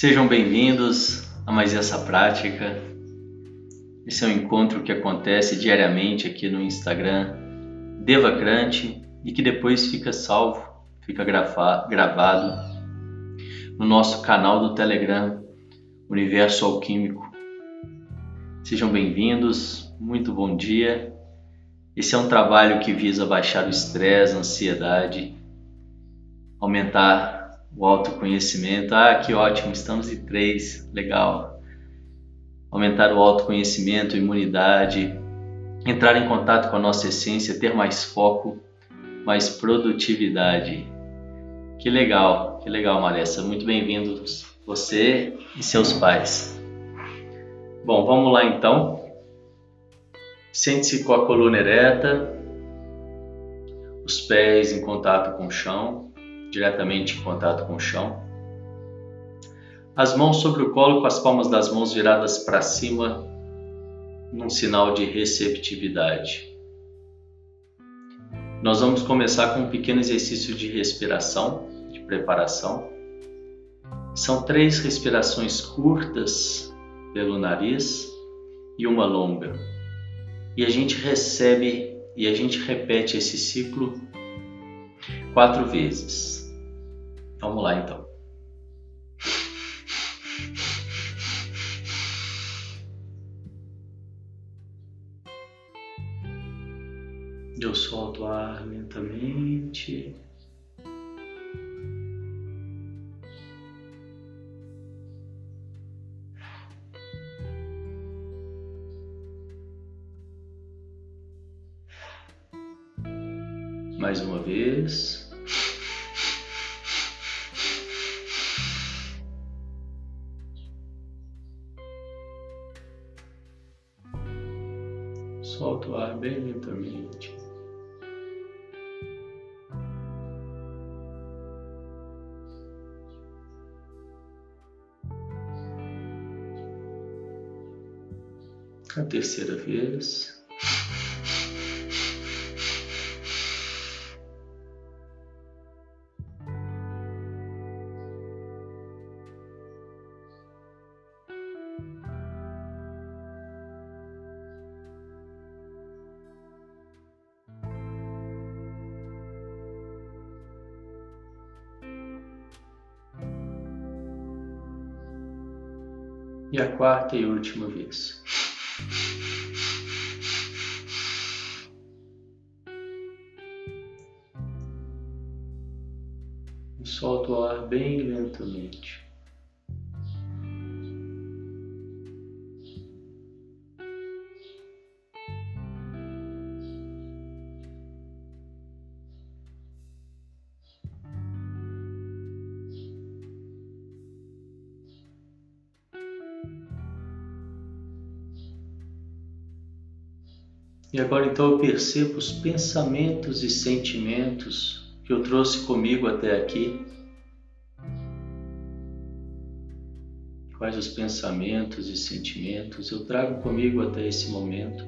Sejam bem-vindos a mais essa prática. Esse é um encontro que acontece diariamente aqui no Instagram Devacrante e que depois fica salvo, fica gravado no nosso canal do Telegram Universo Alquímico. Sejam bem-vindos, muito bom dia. Esse é um trabalho que visa baixar o estresse, a ansiedade, aumentar o autoconhecimento. Ah, que ótimo, estamos em três, legal. Aumentar o autoconhecimento, imunidade, entrar em contato com a nossa essência, ter mais foco, mais produtividade. Que legal, que legal, Maressa. Muito bem-vindos você e seus pais. Bom, vamos lá então. Sente-se com a coluna ereta, os pés em contato com o chão diretamente em contato com o chão. As mãos sobre o colo com as palmas das mãos viradas para cima, num sinal de receptividade. Nós vamos começar com um pequeno exercício de respiração, de preparação. São três respirações curtas pelo nariz e uma longa. E a gente recebe e a gente repete esse ciclo quatro vezes. Vamos lá então. Eu solto o ar lentamente. Solta o ar bem lentamente. A terceira vez. E a quarta e última vez. Solta o ar bem lentamente. E agora então eu percebo os pensamentos e sentimentos que eu trouxe comigo até aqui. Quais os pensamentos e sentimentos eu trago comigo até esse momento?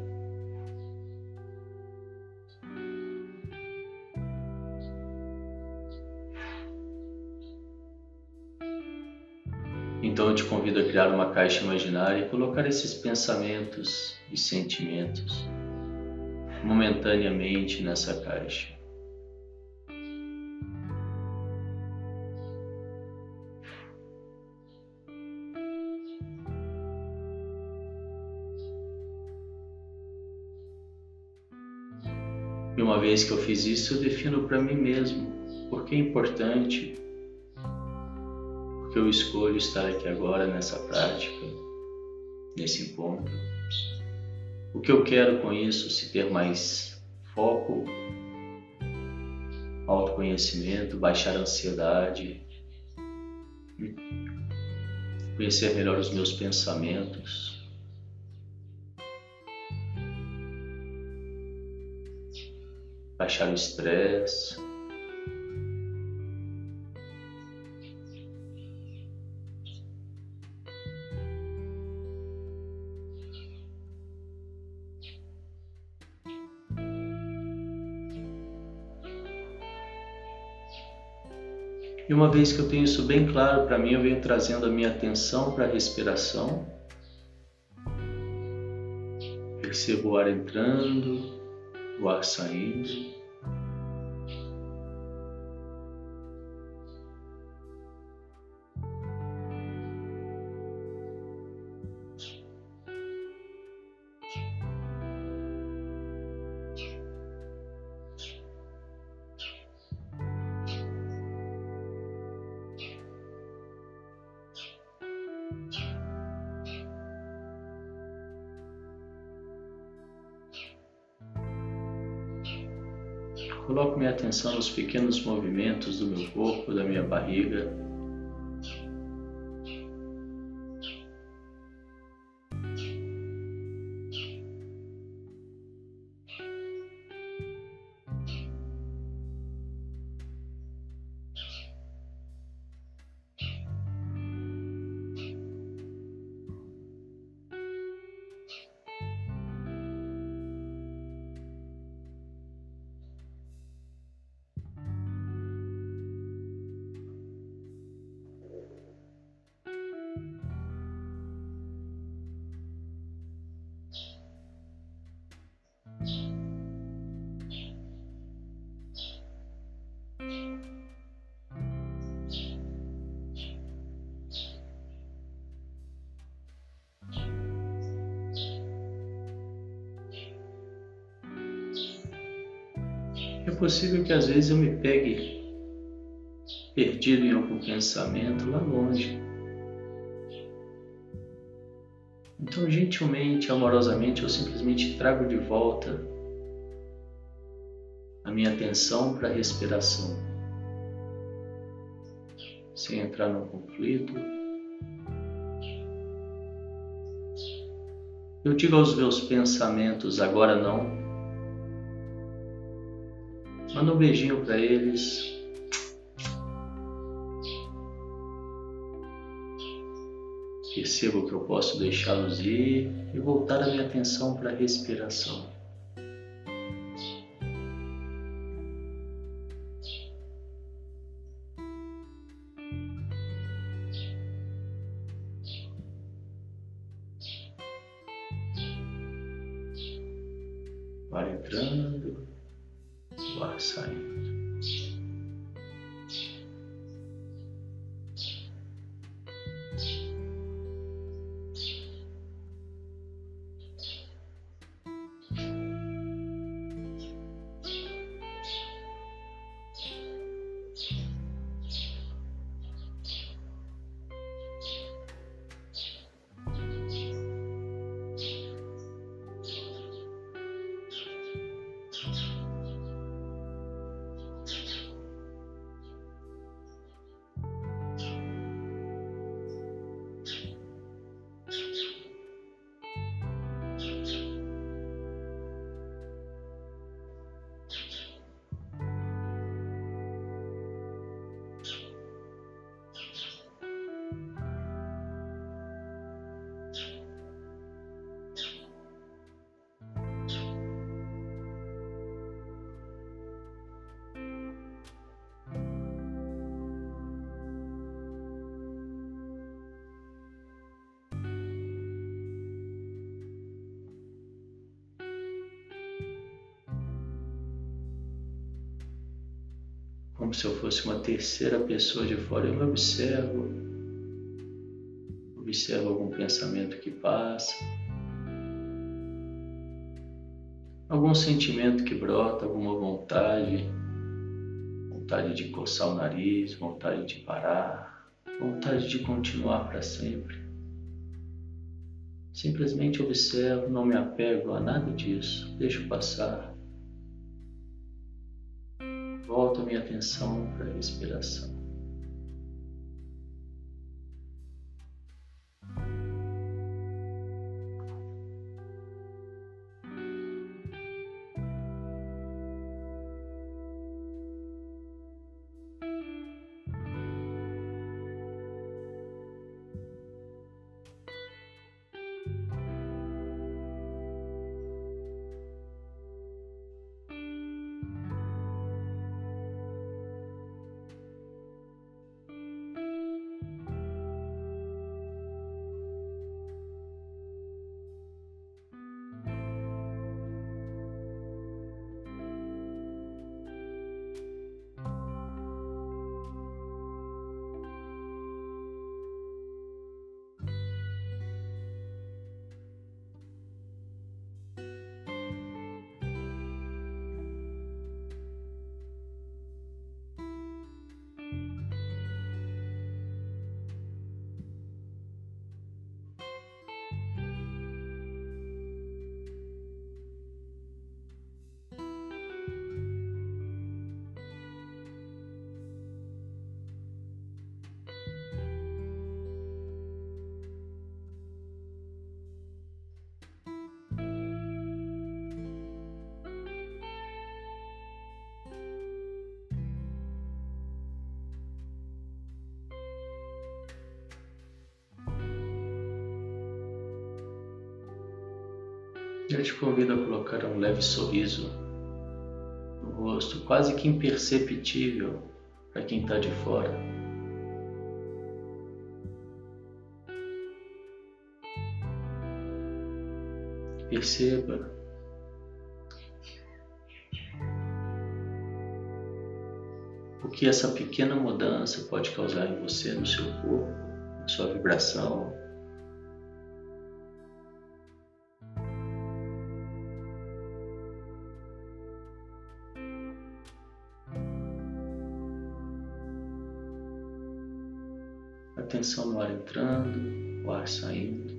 Então eu te convido a criar uma caixa imaginária e colocar esses pensamentos e sentimentos momentaneamente nessa caixa. E uma vez que eu fiz isso, eu defino para mim mesmo por que é importante, porque eu escolho estar aqui agora nessa prática, nesse encontro. O que eu quero com isso? Se ter mais foco, autoconhecimento, baixar a ansiedade, conhecer melhor os meus pensamentos. Baixar o estresse. Uma vez que eu tenho isso bem claro para mim, eu venho trazendo a minha atenção para a respiração. Percebo o ar entrando, o ar saindo. Coloco minha atenção nos pequenos movimentos do meu corpo, da minha barriga. Possível que às vezes eu me pegue perdido em algum pensamento lá longe. Então, gentilmente, amorosamente, eu simplesmente trago de volta a minha atenção para a respiração, sem entrar no conflito. Eu digo aos meus pensamentos, agora não, Manda um beijinho para eles. Percebo que eu posso deixá-los ir e voltar a minha atenção para a respiração. Vai entrando o ar como se eu fosse uma terceira pessoa de fora. Eu me observo, observo algum pensamento que passa, algum sentimento que brota, alguma vontade, vontade de coçar o nariz, vontade de parar, vontade de continuar para sempre. Simplesmente observo, não me apego a nada disso, deixo passar minha atenção para a respiração. Eu te convido a colocar um leve sorriso no rosto, quase que imperceptível para quem está de fora. Perceba o que essa pequena mudança pode causar em você, no seu corpo, na sua vibração, ar entrando, o ar saindo.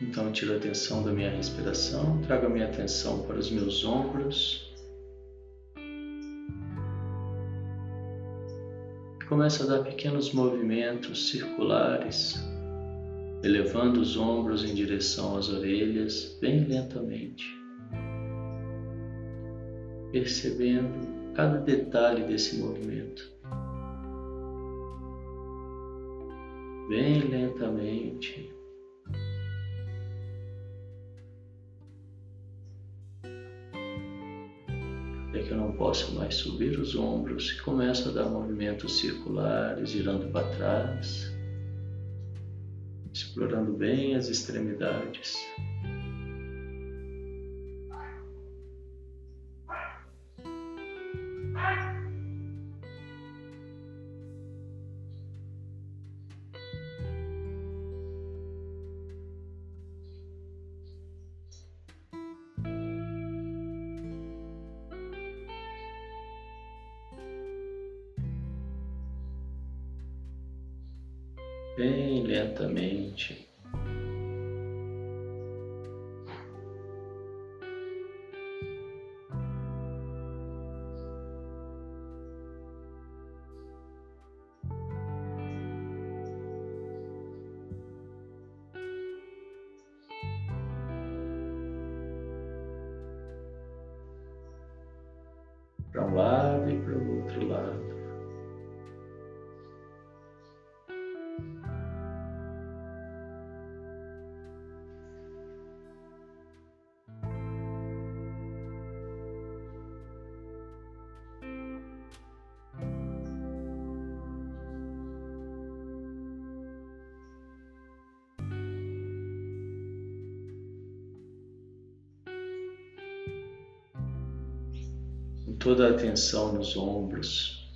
Então tiro a atenção da minha respiração, trago a minha atenção para os meus ombros. Começo a dar pequenos movimentos circulares, elevando os ombros em direção às orelhas, bem lentamente, percebendo cada detalhe desse movimento. Bem lentamente, posso mais subir os ombros e começo a dar movimentos circulares, girando para trás, explorando bem as extremidades. Lado e para o outro lado. Toda a atenção nos ombros,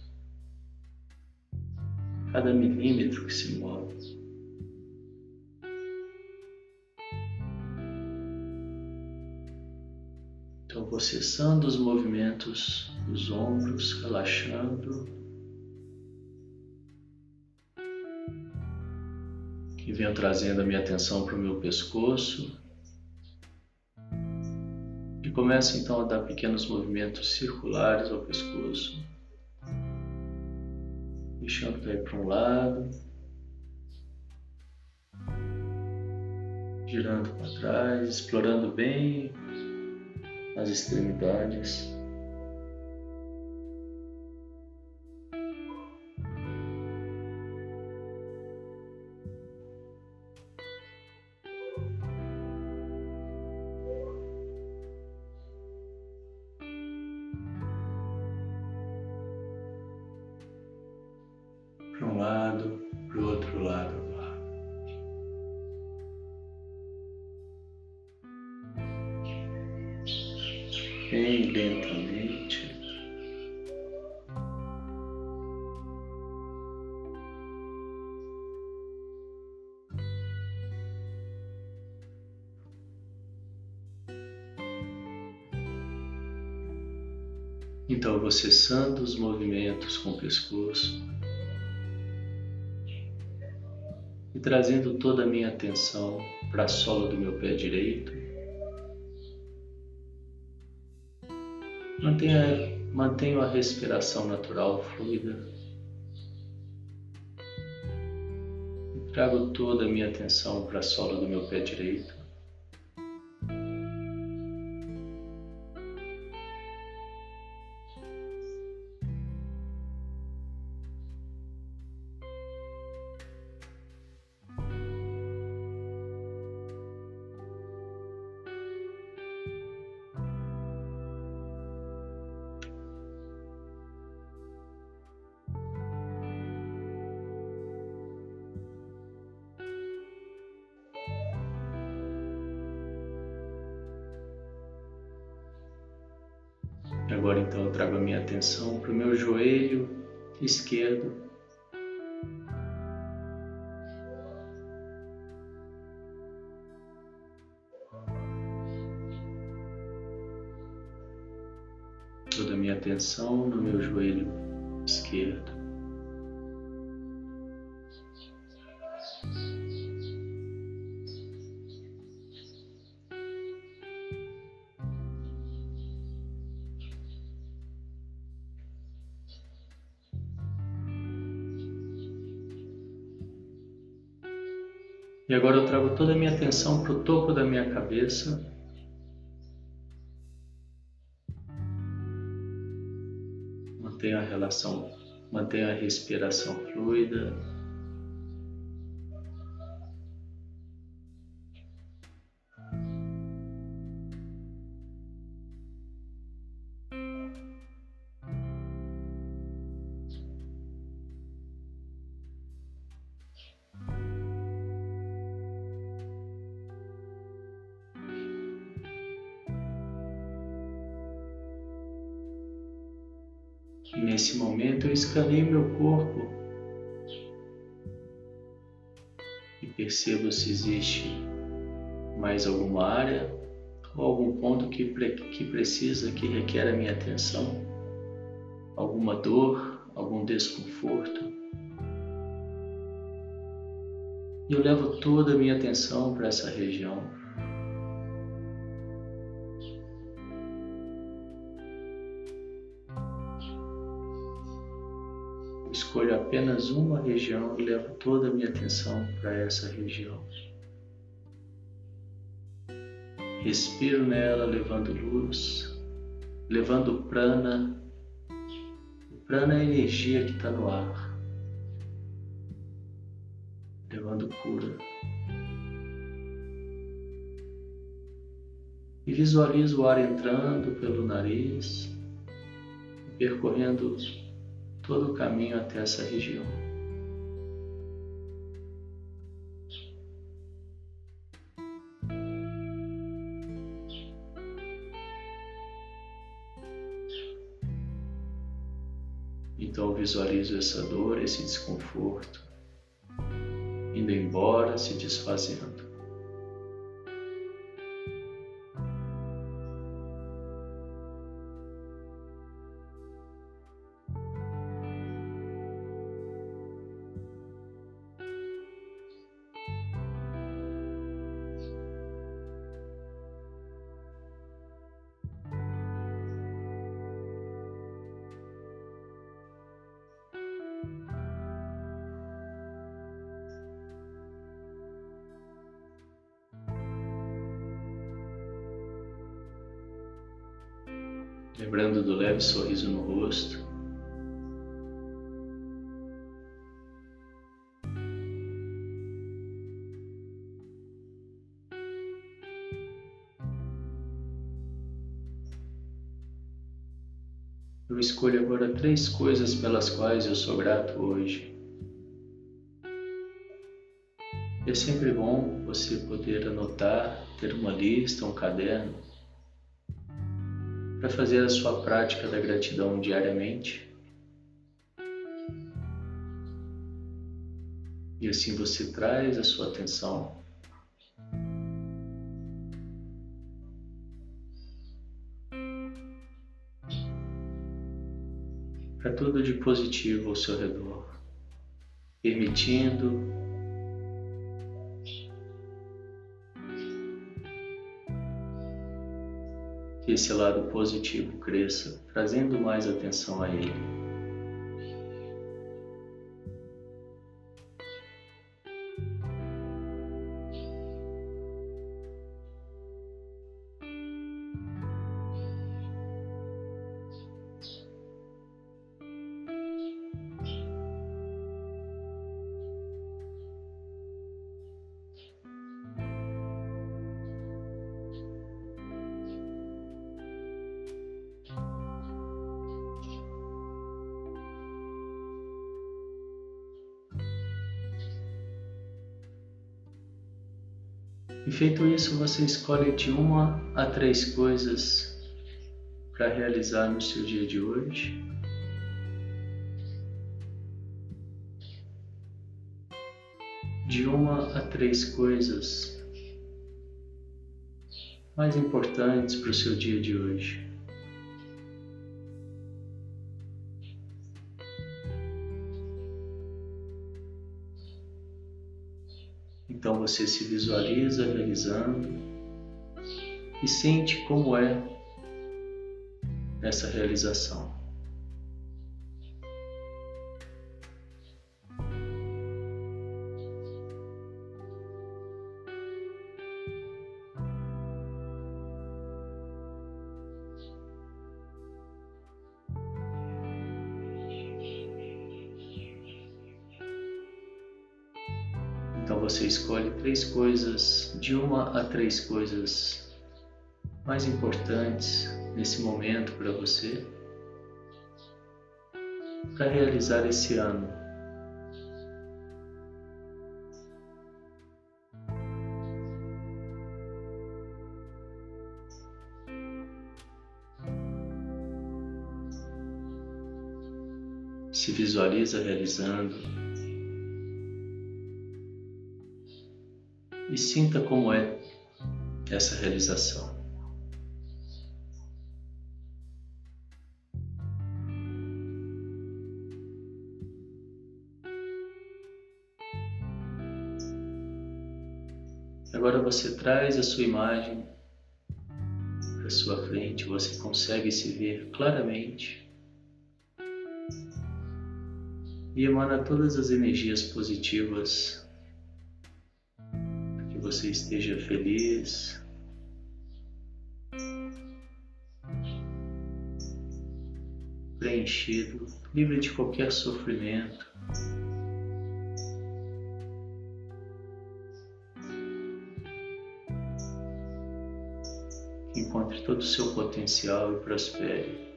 cada milímetro que se move. Então, vou cessando os movimentos dos ombros, relaxando. E venho trazendo a minha atenção para o meu pescoço começa então a dar pequenos movimentos circulares ao pescoço, deixando cair para um lado, girando para trás, explorando bem as extremidades. Então eu vou cessando os movimentos com o pescoço e trazendo toda a minha atenção para a sola do meu pé direito. Mantenha, mantenho a respiração natural fluida. Trago toda a minha atenção para a sola do meu pé direito. Atenção para o meu joelho esquerdo. Toda a minha atenção no meu joelho esquerdo. Atenção para o topo da minha cabeça. Mantenha a relação, mantenha a respiração fluida. E nesse momento eu escaneio meu corpo e percebo se existe mais alguma área ou algum ponto que, que precisa, que requer a minha atenção, alguma dor, algum desconforto. E eu levo toda a minha atenção para essa região. Apenas uma região e levo toda a minha atenção para essa região. Respiro nela, levando luz, levando prana. O prana é a energia que está no ar, levando cura. E visualizo o ar entrando pelo nariz, percorrendo todo o caminho até essa região. Então visualizo essa dor, esse desconforto indo embora, se desfazendo. Sorriso no rosto. Eu escolho agora três coisas pelas quais eu sou grato hoje. É sempre bom você poder anotar, ter uma lista, um caderno para fazer a sua prática da gratidão diariamente. E assim você traz a sua atenção para tudo de positivo ao seu redor, permitindo que esse lado positivo cresça, trazendo mais atenção a ele. E feito isso, você escolhe de uma a três coisas para realizar no seu dia de hoje. De uma a três coisas mais importantes para o seu dia de hoje. Você se visualiza realizando e sente como é essa realização. Você escolhe três coisas, de uma a três coisas mais importantes nesse momento para você, para realizar esse ano. Se visualiza realizando e sinta como é essa realização. Agora você traz a sua imagem para sua frente, você consegue se ver claramente e emana todas as energias positivas você esteja feliz. Preenchido, livre de qualquer sofrimento. Encontre todo o seu potencial e prospere.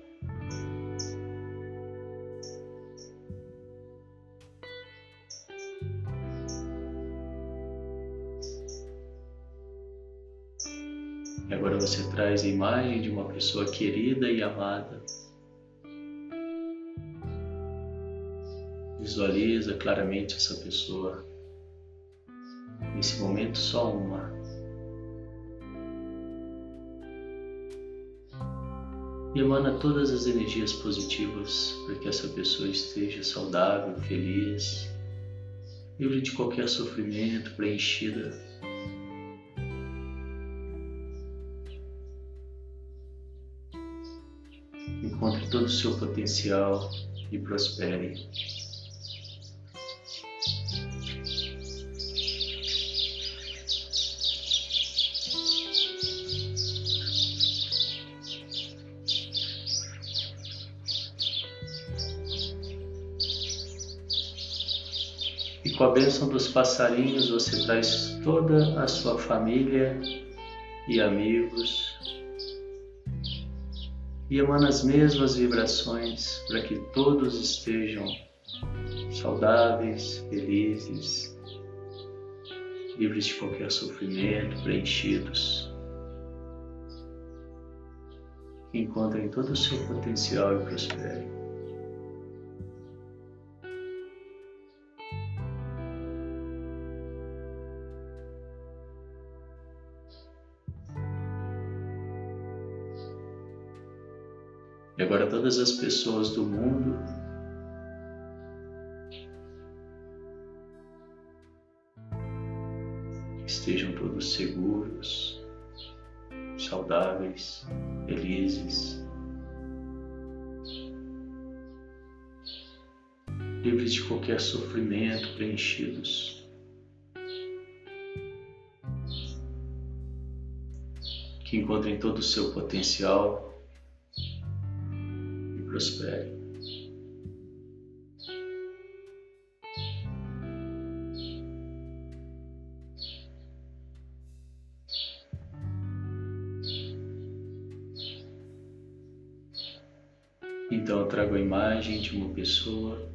Você traz a imagem de uma pessoa querida e amada. Visualiza claramente essa pessoa. Nesse momento, só uma. E emana todas as energias positivas para que essa pessoa esteja saudável, feliz, livre de qualquer sofrimento, preenchida todo o seu potencial e prospere. E com a bênção dos passarinhos você traz toda a sua família e amigos e emana as mesmas vibrações para que todos estejam saudáveis, felizes, livres de qualquer sofrimento, preenchidos. que encontrem todo o seu potencial e prosperem. E agora todas as pessoas do mundo. Estejam todos seguros, saudáveis, felizes, livres de qualquer sofrimento, preenchidos. Que encontrem todo o seu potencial e prosperem. Então eu trago a imagem de uma pessoa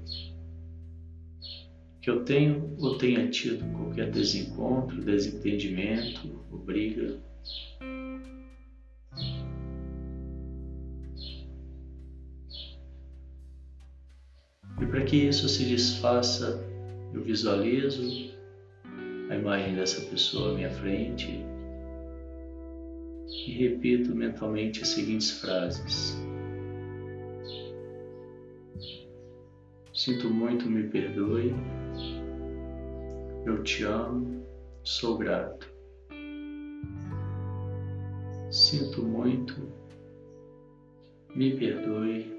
que eu tenho ou tenha tido qualquer desencontro, desentendimento ou briga. Para que isso se desfaça, eu visualizo a imagem dessa pessoa à minha frente e repito mentalmente as seguintes frases. Sinto muito, me perdoe. Eu te amo, sou grato. Sinto muito, me perdoe.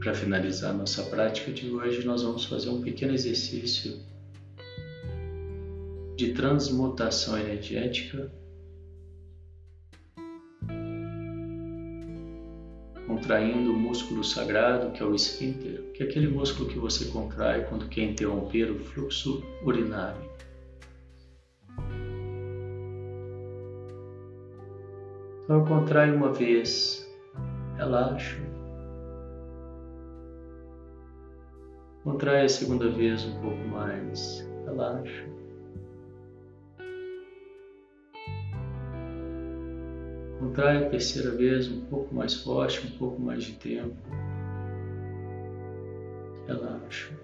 Para finalizar nossa prática de hoje, nós vamos fazer um pequeno exercício de transmutação energética, contraindo o músculo sagrado, que é o esfíncter, que é aquele músculo que você contrai quando quer interromper o fluxo urinário. Então, eu contraio uma vez, relaxo. Contrai a segunda vez um pouco mais, relaxa. Contrai a terceira vez um pouco mais forte, um pouco mais de tempo. Relaxa.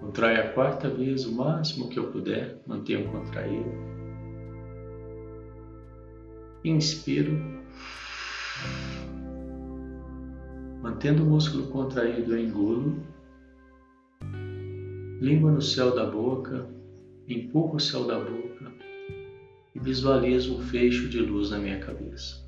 Contrai a quarta vez o máximo que eu puder, mantenha contraído. Inspiro. Mantendo o músculo contraído, eu engulo. Língua no céu da boca, empurro o céu da boca e visualizo um fecho de luz na minha cabeça.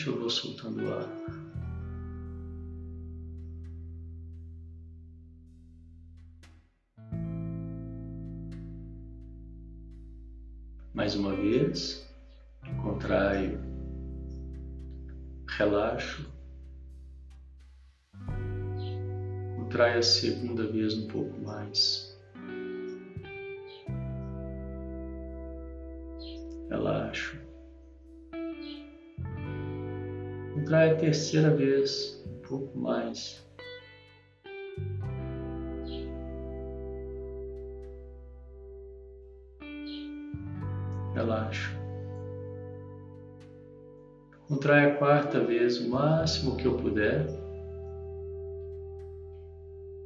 Lentamente eu vou soltando o ar. Mais uma vez, contraio, relaxo, contraio a segunda vez um pouco mais. Contrai a terceira vez, um pouco mais. Relaxa. Contrai a quarta vez, o máximo que eu puder.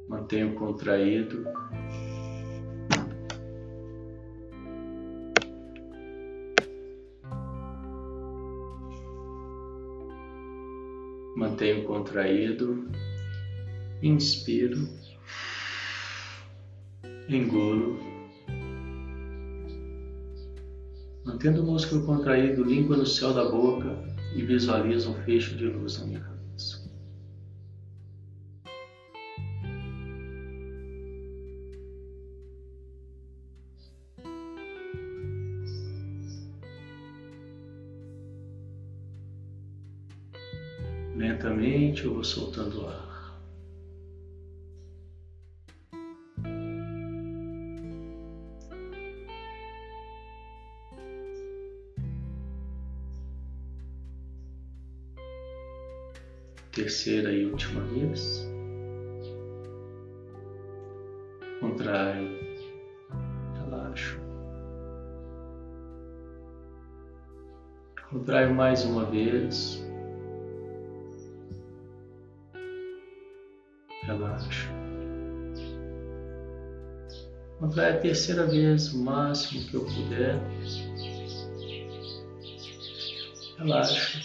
Mantenho contraído. Mantenho contraído. Inspiro. Engulo. Mantendo o músculo contraído, língua no céu da boca e visualizo um fecho de luz na minha cabeça. Vou soltando ar. Terceira e última vez. Contrai, relaxo. Contrai mais uma vez. Relaxa. Contrai a terceira vez, o máximo que eu puder. Relaxa.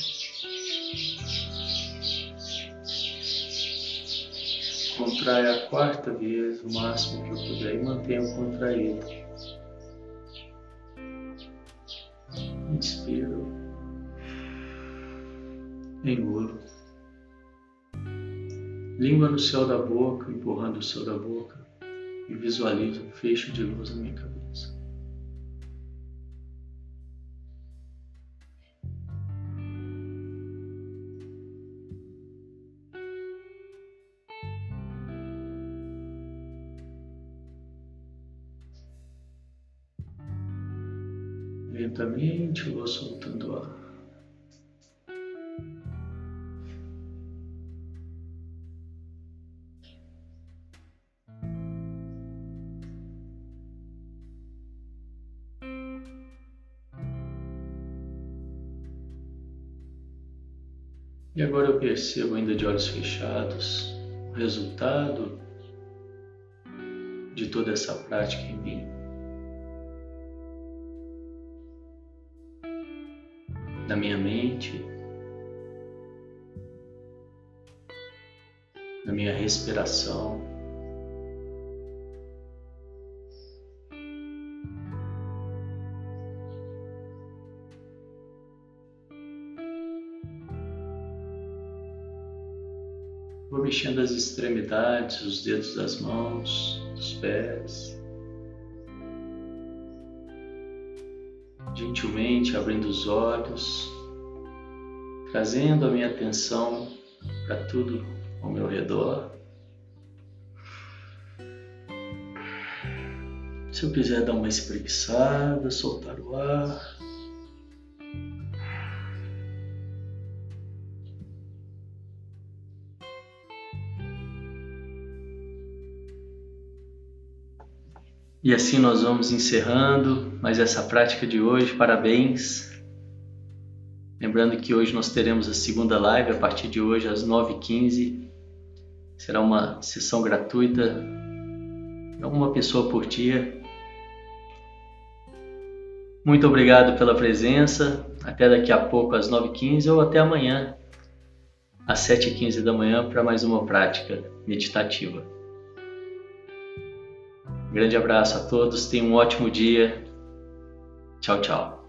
Contrai a quarta vez, o máximo que eu puder, e mantenha contraído. Inspiro. Engulo. Língua no céu da boca, empurrando o céu da boca, e visualizo um fecho de luz na minha cabeça. Lentamente vou soltando ar. Agora eu percebo, ainda de olhos fechados, o resultado de toda essa prática em mim. Na minha mente, na minha respiração. Mexendo as extremidades, os dedos das mãos, dos pés. Gentilmente abrindo os olhos, trazendo a minha atenção para tudo ao meu redor. Se eu quiser dar uma espreguiçada, soltar o ar. E assim nós vamos encerrando mais essa prática de hoje. Parabéns! Lembrando que hoje nós teremos a segunda live a partir de hoje às 9h15. Será uma sessão gratuita, uma pessoa por dia. Muito obrigado pela presença. Até daqui a pouco às 9h15 ou até amanhã às 7h15 da manhã para mais uma prática meditativa. Grande abraço a todos, tenham um ótimo dia. Tchau, tchau.